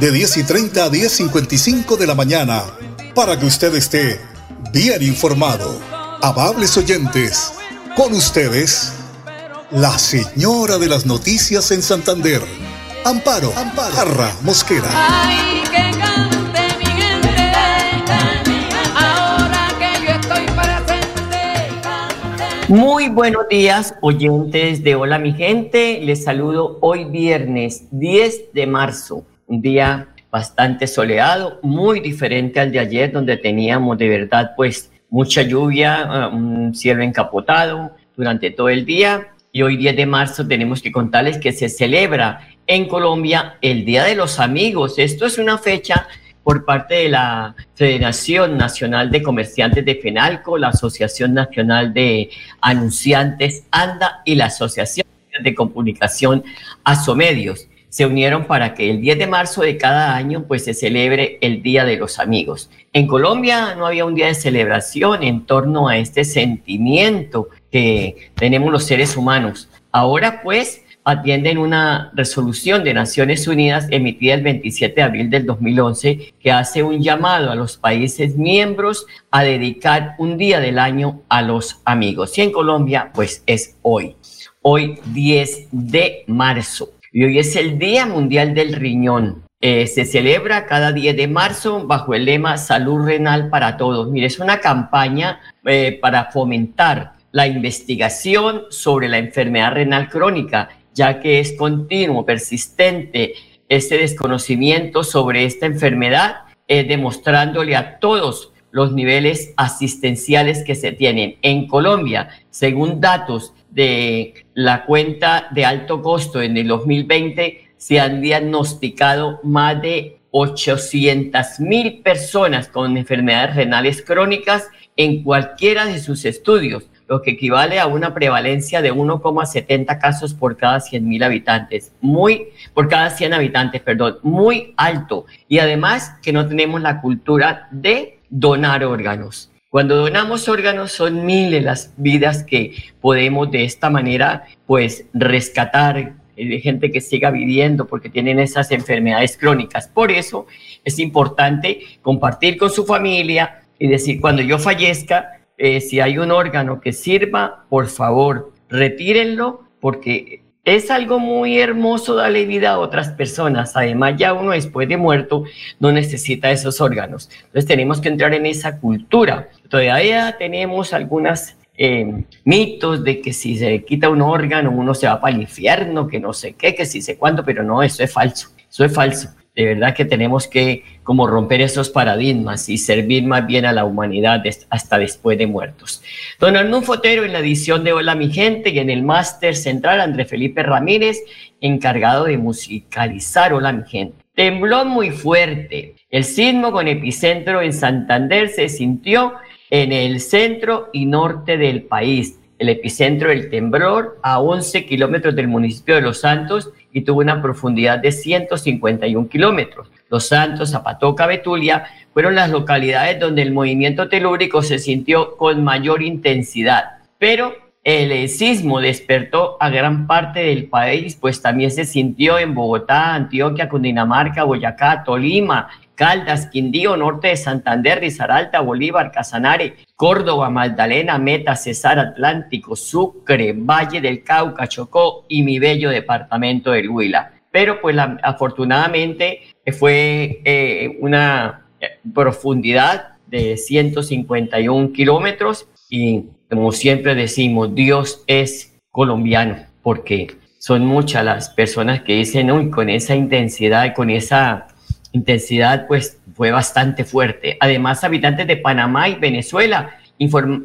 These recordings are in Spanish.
de 10 y 30 a 10.55 de la mañana, para que usted esté bien informado. Amables oyentes, con ustedes, la señora de las noticias en Santander, Amparo, Amparo, Jarra Mosquera. Ay, que cante mi gente, ahora que yo estoy presente. Muy buenos días, oyentes de Hola mi gente. Les saludo hoy viernes 10 de marzo, un día bastante soleado, muy diferente al de ayer, donde teníamos de verdad pues mucha lluvia, ah, un cielo encapotado durante todo el día. Y hoy 10 de marzo tenemos que contarles que se celebra en Colombia el Día de los Amigos. Esto es una fecha por parte de la Federación Nacional de Comerciantes de FENALCO, la Asociación Nacional de Anunciantes ANDA y la Asociación de Comunicación ASOMedios se unieron para que el 10 de marzo de cada año pues se celebre el Día de los Amigos. En Colombia no había un día de celebración en torno a este sentimiento que tenemos los seres humanos. Ahora pues atienden una resolución de Naciones Unidas emitida el 27 de abril del 2011 que hace un llamado a los países miembros a dedicar un día del año a los amigos. Y en Colombia pues es hoy, hoy 10 de marzo. Y hoy es el Día Mundial del Riñón. Eh, se celebra cada 10 de marzo bajo el lema Salud Renal para Todos. Mire, es una campaña eh, para fomentar la investigación sobre la enfermedad renal crónica, ya que es continuo, persistente este desconocimiento sobre esta enfermedad, eh, demostrándole a todos los niveles asistenciales que se tienen. En Colombia, según datos de la cuenta de alto costo en el 2020, se han diagnosticado más de 800 mil personas con enfermedades renales crónicas en cualquiera de sus estudios, lo que equivale a una prevalencia de 1,70 casos por cada 100 mil habitantes, muy, por cada 100 habitantes, perdón, muy alto. Y además que no tenemos la cultura de donar órganos. Cuando donamos órganos son miles las vidas que podemos de esta manera pues rescatar eh, de gente que siga viviendo porque tienen esas enfermedades crónicas. Por eso es importante compartir con su familia y decir cuando yo fallezca, eh, si hay un órgano que sirva, por favor, retírenlo porque es algo muy hermoso darle vida a otras personas. Además, ya uno después de muerto no necesita esos órganos. Entonces tenemos que entrar en esa cultura. Todavía tenemos algunos eh, mitos de que si se quita un órgano uno se va para el infierno, que no sé qué, que si sé cuándo, pero no, eso es falso. Eso es falso de verdad que tenemos que como romper esos paradigmas y servir más bien a la humanidad hasta después de muertos. Don Arnulfo Fotero en la edición de Hola mi gente y en el máster central André Felipe Ramírez, encargado de musicalizar Hola mi gente. Tembló muy fuerte. El sismo con epicentro en Santander se sintió en el centro y norte del país. El epicentro del temblor a 11 kilómetros del municipio de Los Santos y tuvo una profundidad de 151 kilómetros. Los Santos, Zapatoca, Betulia fueron las localidades donde el movimiento telúrico se sintió con mayor intensidad. Pero el sismo despertó a gran parte del país, pues también se sintió en Bogotá, Antioquia, Cundinamarca, Boyacá, Tolima, Caldas, Quindío, norte de Santander, Risaralda, Bolívar, Casanare, Córdoba, Magdalena, Meta, Cesar, Atlántico, Sucre, Valle del Cauca, Chocó y mi bello departamento del Huila. Pero pues afortunadamente fue eh, una eh, profundidad de 151 kilómetros y como siempre decimos, Dios es colombiano porque son muchas las personas que dicen, uy, con esa intensidad, con esa intensidad pues fue bastante fuerte. Además, habitantes de Panamá y Venezuela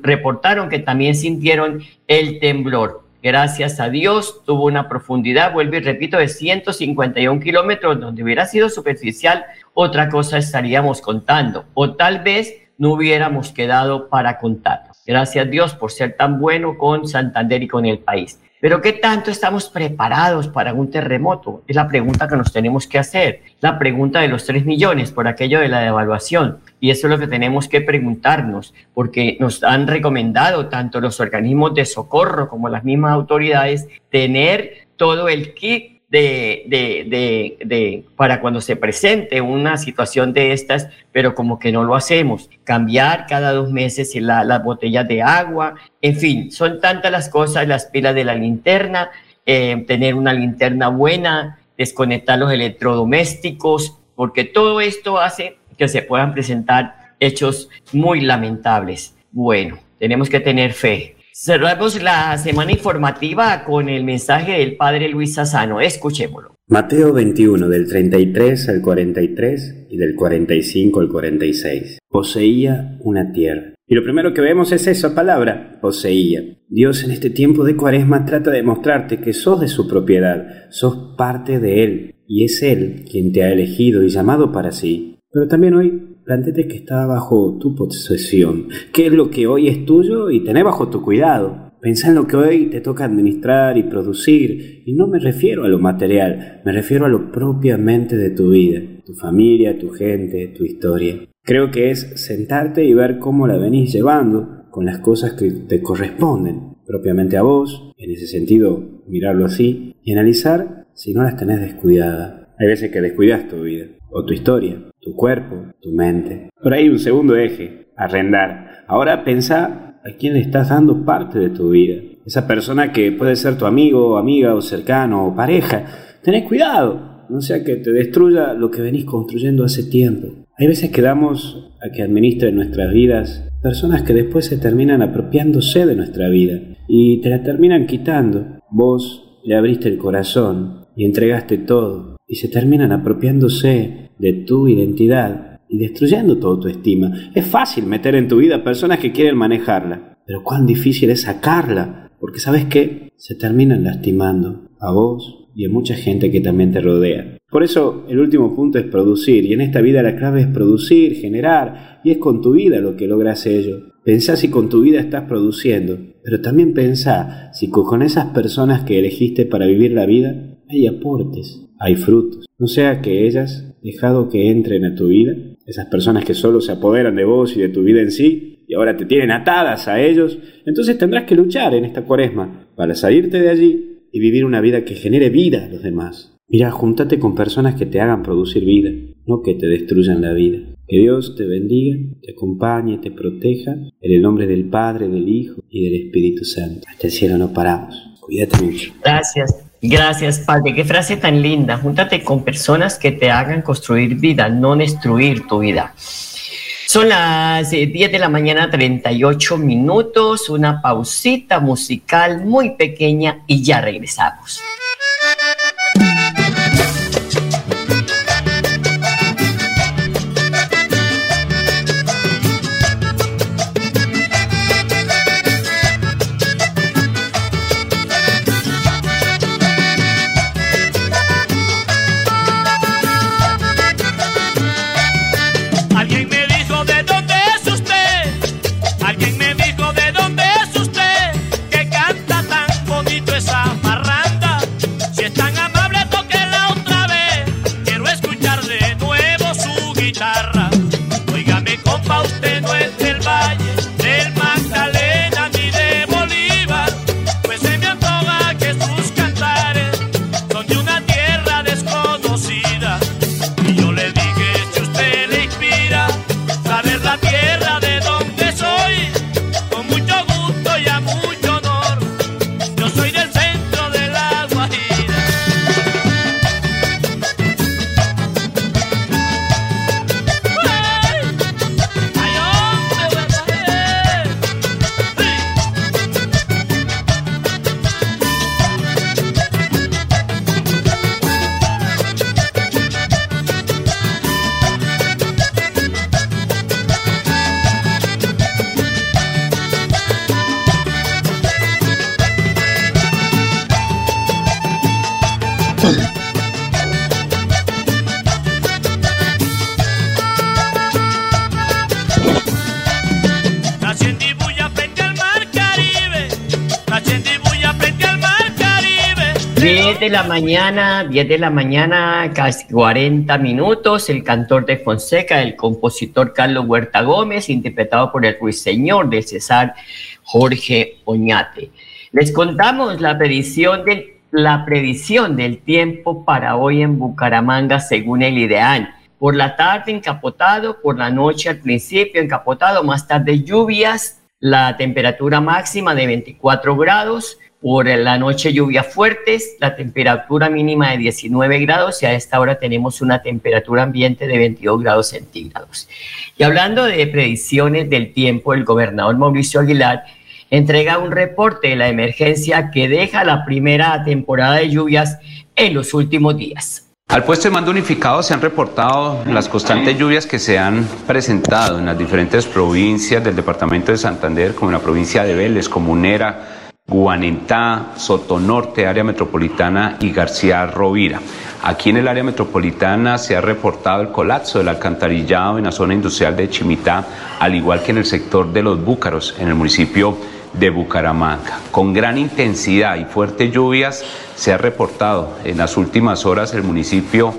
reportaron que también sintieron el temblor. gracias a Dios, tuvo una profundidad, vuelvo y repito, de 151 kilómetros, donde hubiera sido superficial, otra cosa estaríamos contando, o tal vez no hubiéramos quedado para contar. Gracias a Dios por ser tan bueno con Santander y con el país. Pero ¿qué tanto estamos preparados para un terremoto? Es la pregunta que nos tenemos que hacer. La pregunta de los 3 millones por aquello de la devaluación. Y eso es lo que tenemos que preguntarnos, porque nos han recomendado tanto los organismos de socorro como las mismas autoridades tener todo el kit de, de, de, para cuando se presente una situación de estas, pero como que no lo hacemos. Cambiar cada dos meses la, las botellas de agua, en fin, son tantas las cosas, las pilas de la linterna, eh, tener una linterna buena, desconectar los electrodomésticos, porque todo esto hace que se puedan presentar hechos muy lamentables. Bueno, tenemos que tener fe. Cerramos la semana informativa con el mensaje del Padre Luis Sassano. Escuchémoslo. Mateo 21, del 33 al 43 y del 45 al 46. Poseía una tierra. Y lo primero que vemos es esa palabra, poseía. Dios en este tiempo de cuaresma trata de mostrarte que sos de su propiedad, sos parte de Él, y es Él quien te ha elegido y llamado para sí. Pero también hoy Plantete que está bajo tu posesión, qué es lo que hoy es tuyo y tenés bajo tu cuidado. Pensá en lo que hoy te toca administrar y producir, y no me refiero a lo material, me refiero a lo propiamente de tu vida, tu familia, tu gente, tu historia. Creo que es sentarte y ver cómo la venís llevando con las cosas que te corresponden propiamente a vos, en ese sentido mirarlo así, y analizar si no las tenés descuidadas. Hay veces que descuidas tu vida o tu historia, tu cuerpo, tu mente. Por ahí un segundo eje, arrendar. Ahora pensá a quién le estás dando parte de tu vida. Esa persona que puede ser tu amigo, amiga o cercano o pareja. Tenés cuidado, no sea que te destruya lo que venís construyendo hace tiempo. Hay veces que damos a que administren nuestras vidas personas que después se terminan apropiándose de nuestra vida y te la terminan quitando. Vos le abriste el corazón y entregaste todo y se terminan apropiándose de tu identidad y destruyendo toda tu estima. Es fácil meter en tu vida personas que quieren manejarla, pero cuán difícil es sacarla, porque sabes que se terminan lastimando a vos y a mucha gente que también te rodea. Por eso el último punto es producir, y en esta vida la clave es producir, generar, y es con tu vida lo que logras ello. Pensá si con tu vida estás produciendo, pero también pensá si con esas personas que elegiste para vivir la vida hay aportes, hay frutos. No sea que ellas, dejado que entren a tu vida, esas personas que solo se apoderan de vos y de tu vida en sí, y ahora te tienen atadas a ellos, entonces tendrás que luchar en esta cuaresma para salirte de allí y vivir una vida que genere vida a los demás. Mira, júntate con personas que te hagan producir vida, no que te destruyan la vida. Que Dios te bendiga, te acompañe, te proteja, en el nombre del Padre, del Hijo y del Espíritu Santo. Hasta el cielo no paramos. Cuídate mucho. Gracias. Gracias, Padre. Qué frase tan linda. Júntate con personas que te hagan construir vida, no destruir tu vida. Son las 10 eh, de la mañana, 38 minutos, una pausita musical muy pequeña y ya regresamos. De la mañana, 10 de la mañana, casi 40 minutos, el cantor de Fonseca, el compositor Carlos Huerta Gómez, interpretado por el ruiseñor de César Jorge Oñate. Les contamos la predicción del, la predicción del tiempo para hoy en Bucaramanga según el ideal. Por la tarde encapotado, por la noche al principio encapotado, más tarde lluvias, la temperatura máxima de 24 grados, por la noche lluvias fuertes, la temperatura mínima de 19 grados y a esta hora tenemos una temperatura ambiente de 22 grados centígrados. Y hablando de predicciones del tiempo, el gobernador Mauricio Aguilar entrega un reporte de la emergencia que deja la primera temporada de lluvias en los últimos días. Al puesto de mando unificado se han reportado las constantes lluvias que se han presentado en las diferentes provincias del departamento de Santander, como en la provincia de Vélez, Comunera, Guanentá, Sotonorte, área metropolitana y García Rovira. Aquí en el área metropolitana se ha reportado el colapso del alcantarillado en la zona industrial de Chimitá, al igual que en el sector de los Búcaros, en el municipio de Bucaramanga. Con gran intensidad y fuertes lluvias se ha reportado en las últimas horas el municipio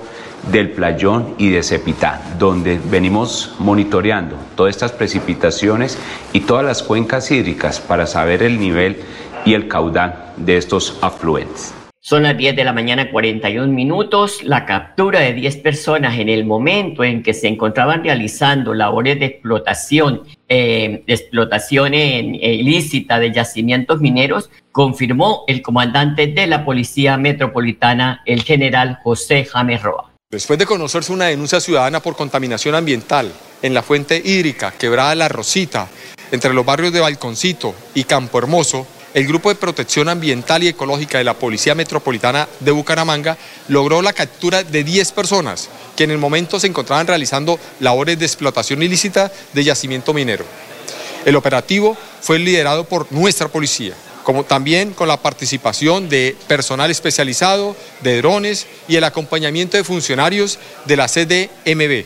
del Playón y de Cepitá, donde venimos monitoreando todas estas precipitaciones y todas las cuencas hídricas para saber el nivel y el caudal de estos afluentes. Son las 10 de la mañana 41 minutos. La captura de 10 personas en el momento en que se encontraban realizando labores de explotación, eh, de explotación ilícita de yacimientos mineros, confirmó el comandante de la Policía Metropolitana, el general José James Roa. Después de conocerse una denuncia ciudadana por contaminación ambiental en la fuente hídrica Quebrada La Rosita, entre los barrios de Balconcito y Campo Hermoso, el Grupo de Protección Ambiental y Ecológica de la Policía Metropolitana de Bucaramanga logró la captura de 10 personas que en el momento se encontraban realizando labores de explotación ilícita de yacimiento minero. El operativo fue liderado por nuestra policía, como también con la participación de personal especializado, de drones y el acompañamiento de funcionarios de la CDMB,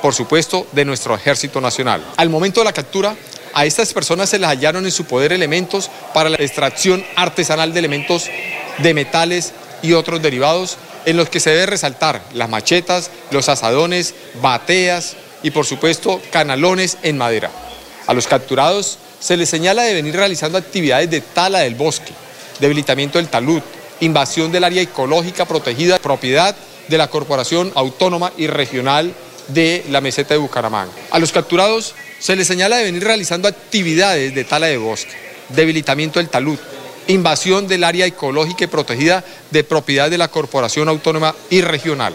por supuesto de nuestro Ejército Nacional. Al momento de la captura, a estas personas se les hallaron en su poder elementos para la extracción artesanal de elementos de metales y otros derivados en los que se debe resaltar las machetas, los asadones, bateas y por supuesto canalones en madera. A los capturados se les señala de venir realizando actividades de tala del bosque, debilitamiento del talud, invasión del área ecológica protegida, propiedad de la Corporación Autónoma y Regional de la Meseta de Bucaramanga. A los capturados se les señala de venir realizando actividades de tala de bosque, debilitamiento del talud, invasión del área ecológica y protegida de propiedad de la Corporación Autónoma y Regional.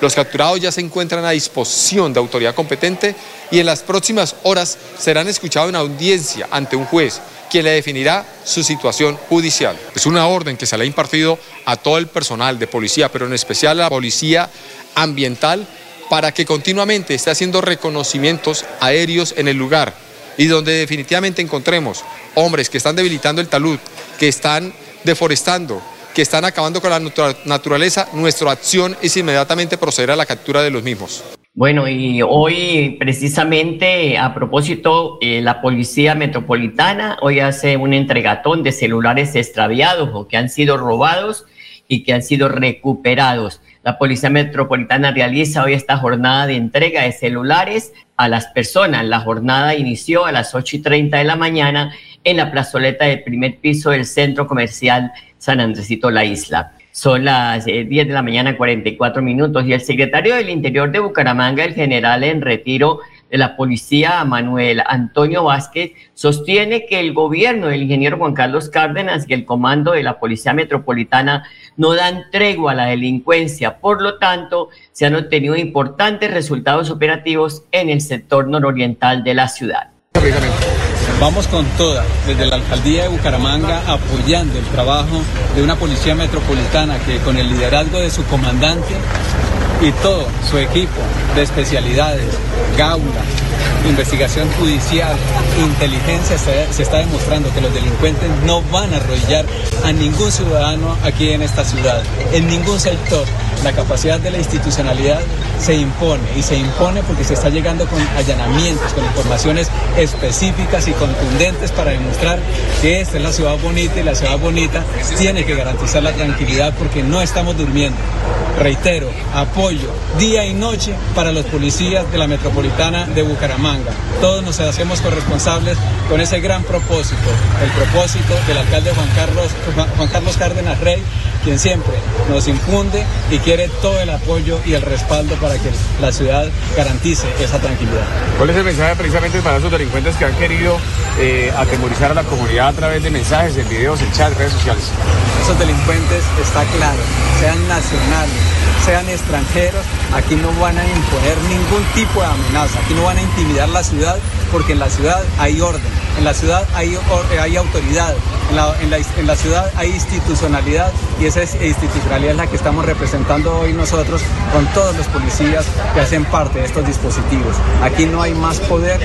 Los capturados ya se encuentran a disposición de autoridad competente y en las próximas horas serán escuchados en audiencia ante un juez, quien le definirá su situación judicial. Es una orden que se le ha impartido a todo el personal de policía, pero en especial a la policía ambiental, para que continuamente esté haciendo reconocimientos aéreos en el lugar y donde definitivamente encontremos hombres que están debilitando el talud, que están deforestando, que están acabando con la naturaleza, nuestra acción es inmediatamente proceder a la captura de los mismos. Bueno, y hoy precisamente a propósito, eh, la Policía Metropolitana hoy hace un entregatón de celulares extraviados o que han sido robados y que han sido recuperados. La Policía Metropolitana realiza hoy esta jornada de entrega de celulares a las personas. La jornada inició a las 8 y 30 de la mañana en la plazoleta del primer piso del Centro Comercial San Andresito La Isla. Son las 10 eh, de la mañana, 44 minutos, y el secretario del Interior de Bucaramanga, el general en retiro de la policía, Manuel Antonio Vázquez, sostiene que el gobierno del ingeniero Juan Carlos Cárdenas y el comando de la Policía Metropolitana no dan tregua a la delincuencia. Por lo tanto, se han obtenido importantes resultados operativos en el sector nororiental de la ciudad. Vamos con toda, desde la alcaldía de Bucaramanga, apoyando el trabajo de una policía metropolitana que con el liderazgo de su comandante y todo su equipo de especialidades, gaula, investigación judicial, inteligencia, se, está demostrando que los delincuentes no van a arrollar a ningún ciudadano aquí en esta ciudad, en ningún sector. La capacidad de la institucionalidad se impone y se impone porque se está llegando con allanamientos, con informaciones específicas y contundentes para demostrar que esta es la ciudad bonita y la ciudad bonita tiene que garantizar la tranquilidad porque no estamos durmiendo. Reitero, apoyo día y noche para los policías de la metropolitana de Bucaramanga. Todos nos hacemos corresponsables con ese gran propósito, el propósito del alcalde Juan Carlos, Juan Carlos Cárdenas Rey, quien siempre nos infunde y quiere todo el apoyo y el respaldo para que la ciudad garantice esa tranquilidad. ¿Cuál es el mensaje precisamente para esos delincuentes que han querido eh, atemorizar a la comunidad a través de mensajes, en videos, en chat, redes sociales? Esos delincuentes, está claro, sean nacionales, sean extranjeros, aquí no van a imponer ningún tipo de amenaza, aquí no van a intimidar la ciudad porque en la ciudad hay orden, en la ciudad hay, hay autoridad, en la, ciudad hay institucionalidad y esa institucionalidad es la que estamos representando hoy nosotros con todos los policías que hacen parte de estos dispositivos. Aquí no hay más poder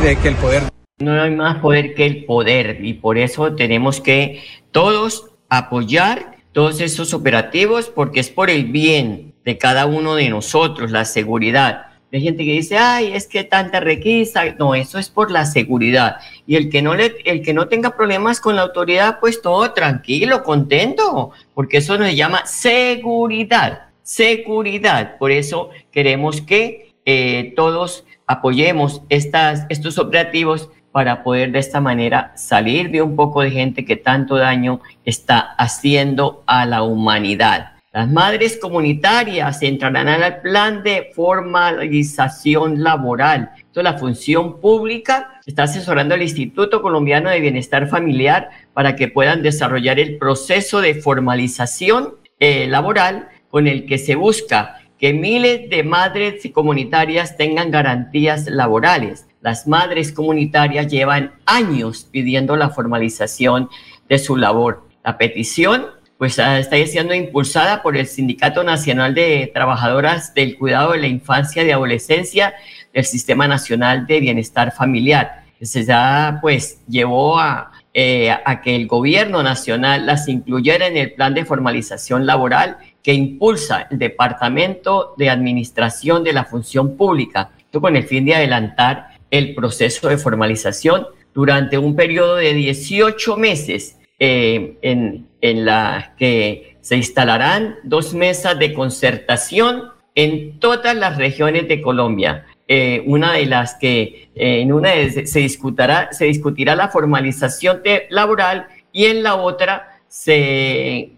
que el poder. No hay más poder que el poder y por eso tenemos que todos apoyar todos estos operativos porque es por el bien de cada uno de nosotros, la seguridad. Hay gente que dice, ay, es que tanta requisa. No, eso es por la seguridad. Y el que no le, el que no tenga problemas con la autoridad, pues todo tranquilo, contento, porque eso nos llama seguridad, seguridad. Por eso queremos que eh, todos apoyemos estas, estos operativos para poder de esta manera salir de un poco de gente que tanto daño está haciendo a la humanidad. Las madres comunitarias entrarán al plan de formalización laboral. Esto la función pública está asesorando al Instituto Colombiano de Bienestar Familiar para que puedan desarrollar el proceso de formalización eh, laboral con el que se busca que miles de madres comunitarias tengan garantías laborales las madres comunitarias llevan años pidiendo la formalización de su labor. La petición pues ah, está siendo impulsada por el Sindicato Nacional de Trabajadoras del Cuidado de la Infancia y de Adolescencia del Sistema Nacional de Bienestar Familiar. Se ya pues llevó a, eh, a que el gobierno nacional las incluyera en el plan de formalización laboral que impulsa el Departamento de Administración de la Función Pública, esto con el fin de adelantar el proceso de formalización durante un periodo de 18 meses eh, en, en la que se instalarán dos mesas de concertación en todas las regiones de Colombia. Eh, una de las que eh, en una se discutirá, se discutirá la formalización laboral y en la otra se,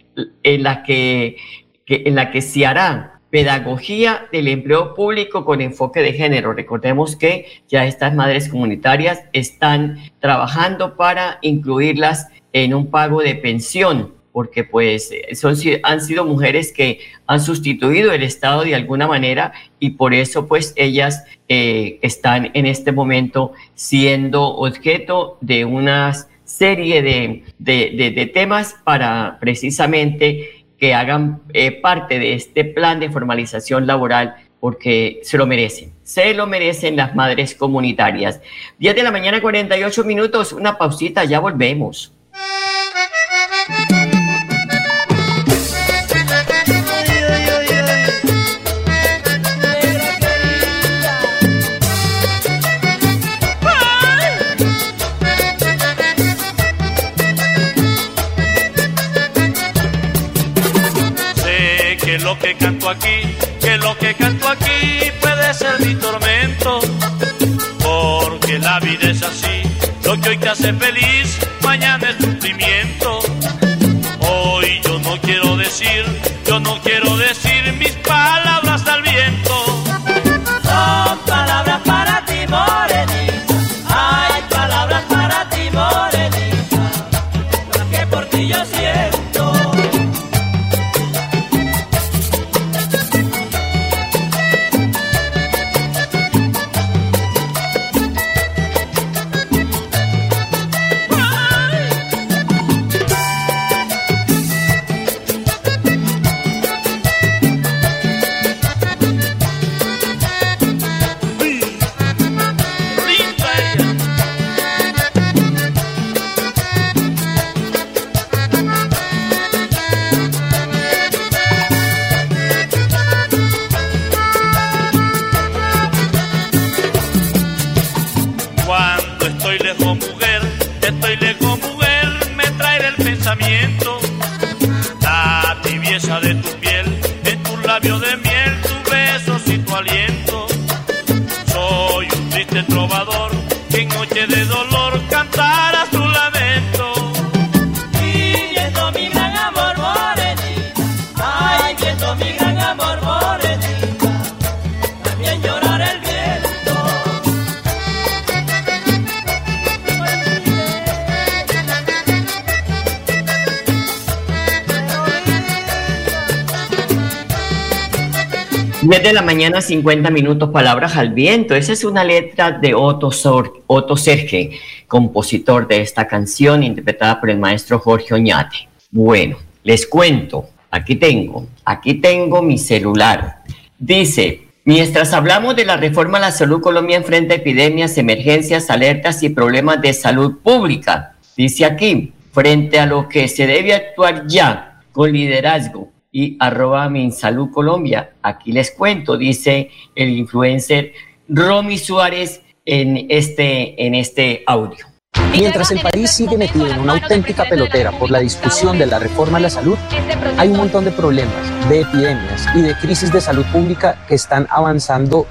en, la que, que, en la que se hará pedagogía del empleo público con enfoque de género. Recordemos que ya estas madres comunitarias están trabajando para incluirlas en un pago de pensión, porque pues son, han sido mujeres que han sustituido el Estado de alguna manera y por eso pues ellas eh, están en este momento siendo objeto de una serie de, de, de temas para precisamente que hagan eh, parte de este plan de formalización laboral porque se lo merecen, se lo merecen las madres comunitarias. 10 de la mañana, 48 minutos, una pausita, ya volvemos. Que canto aquí, que lo que canto aquí puede ser mi tormento, porque la vida es así, lo que hoy te hace feliz, mañana es sufrimiento. Hoy yo no quiero decir, yo no quiero decir Desde la mañana, 50 minutos, palabras al viento. Esa es una letra de Otto, Sor- Serge, compositor de esta canción, interpretada por el maestro Jorge Oñate. Bueno, les cuento. Aquí tengo, aquí tengo mi celular. Dice, mientras hablamos de la reforma a la salud, Colombia enfrenta epidemias, emergencias, alertas y problemas de salud pública. Dice aquí, frente a lo que se debe actuar ya con liderazgo y arroba Minsalud Colombia. Aquí les cuento, dice el influencer Romy Suárez en este, en este audio. Mientras el país sigue metido en una auténtica pelotera por la discusión de la reforma a la salud, hay un montón de problemas, de epidemias y de crisis de salud pública que están avanzando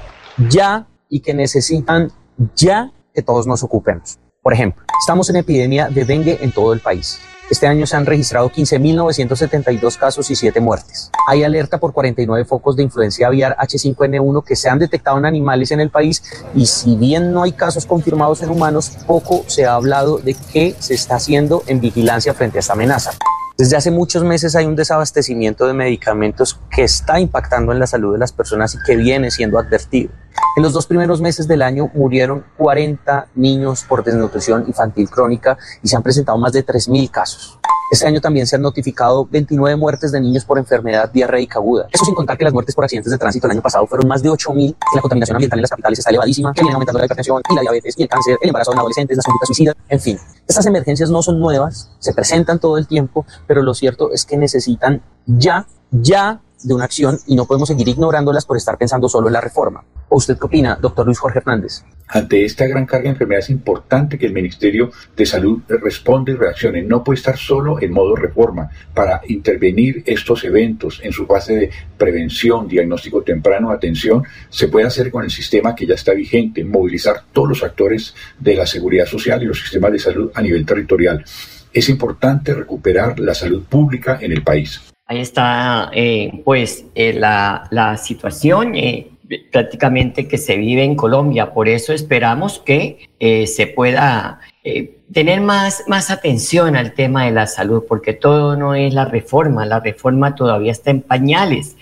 ya y que necesitan ya que todos nos ocupemos. Por ejemplo, estamos en epidemia de dengue en todo el país. Este año se han registrado 15.972 casos y 7 muertes. Hay alerta por 49 focos de influencia aviar H5N1 que se han detectado en animales en el país y si bien no hay casos confirmados en humanos, poco se ha hablado de qué se está haciendo en vigilancia frente a esta amenaza. Desde hace muchos meses hay un desabastecimiento de medicamentos que está impactando en la salud de las personas y que viene siendo advertido. En los dos primeros meses del año murieron 40 niños por desnutrición infantil crónica y se han presentado más de 3.000 casos. Este año también se han notificado 29 muertes de niños por enfermedad diarreica aguda. Eso sin contar que las muertes por accidentes de tránsito el año pasado fueron más de 8.000, que la contaminación ambiental en las capitales está elevadísima, que viene aumentando la hipertensión y la diabetes y el cáncer, el embarazo en adolescentes, las conductas suicidas, en fin. Estas emergencias no son nuevas, se presentan todo el tiempo, pero lo cierto es que necesitan ya, ya de una acción y no podemos seguir ignorándolas por estar pensando solo en la reforma. ¿O usted qué opina, doctor Luis Jorge Hernández? Ante esta gran carga de enfermedades es importante que el Ministerio de Salud responda y reaccione. No puede estar solo en modo reforma para intervenir estos eventos en su fase de prevención, diagnóstico temprano, atención. Se puede hacer con el sistema que ya está vigente, movilizar todos los actores de la seguridad social y los sistemas de salud a nivel territorial. Es importante recuperar la salud pública en el país. Ahí está, eh, pues, eh, la, la situación eh, prácticamente que se vive en Colombia. Por eso esperamos que se pueda tener más, más atención al tema de la salud, porque todo no es la reforma. La reforma todavía está en pañales.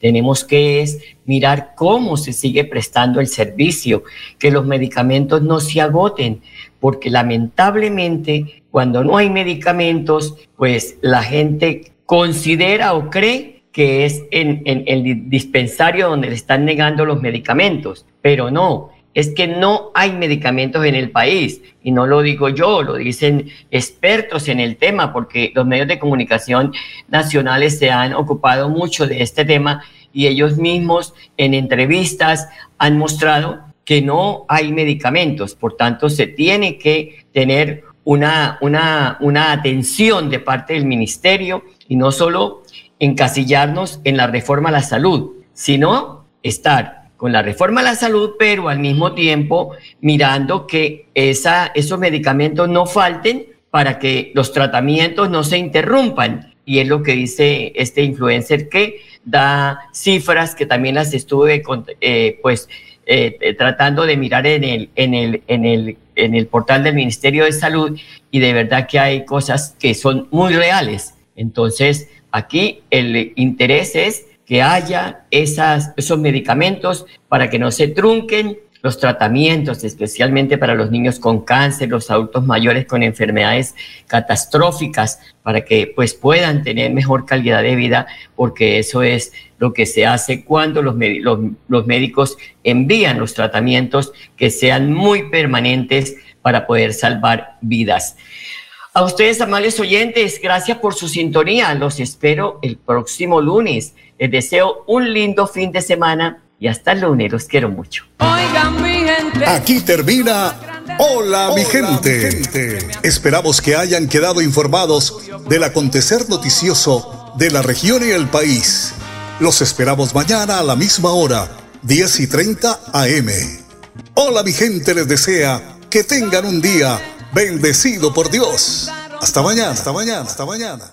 Tenemos que mirar cómo se sigue prestando el servicio, que los medicamentos no se agoten, porque lamentablemente cuando no hay medicamentos, pues la gente considera o cree que es en, el dispensario donde le están negando los medicamentos, pero no, es que no hay medicamentos en el país. Y no lo digo yo, lo dicen expertos en el tema, porque los medios de comunicación nacionales se han ocupado mucho de este tema y ellos mismos en entrevistas han mostrado que no hay medicamentos. Por tanto, se tiene que tener una, una, una atención de parte del ministerio y no solo encasillarnos en la reforma a la salud, sino estar con la reforma a la salud, pero al mismo tiempo mirando que esa, esos medicamentos no falten para que los tratamientos no se interrumpan. Y es lo que dice este influencer que da cifras que también las estuve eh, pues, eh, tratando de mirar en el, en, el, en, el, en el portal del Ministerio de Salud y de verdad que hay cosas que son muy reales. Entonces, aquí el interés es que haya esas, esos medicamentos para que no se trunquen los tratamientos, especialmente para los niños con cáncer, los adultos mayores con enfermedades catastróficas, para que pues puedan tener mejor calidad de vida, porque eso es lo que se hace cuando los, los, los médicos envían los tratamientos que sean muy permanentes para poder salvar vidas. A ustedes, amables oyentes, gracias por su sintonía. Los espero el próximo lunes. Les deseo un lindo fin de semana y hasta el lunes. Los quiero mucho. Aquí termina Hola, mi, gente. Esperamos que hayan quedado informados del acontecer noticioso de la región y el país. Los esperamos mañana a la misma hora, 10 y 30 AM. Hola, mi gente les desea que tengan un día bendecido por Dios. Hasta mañana, hasta mañana, hasta mañana.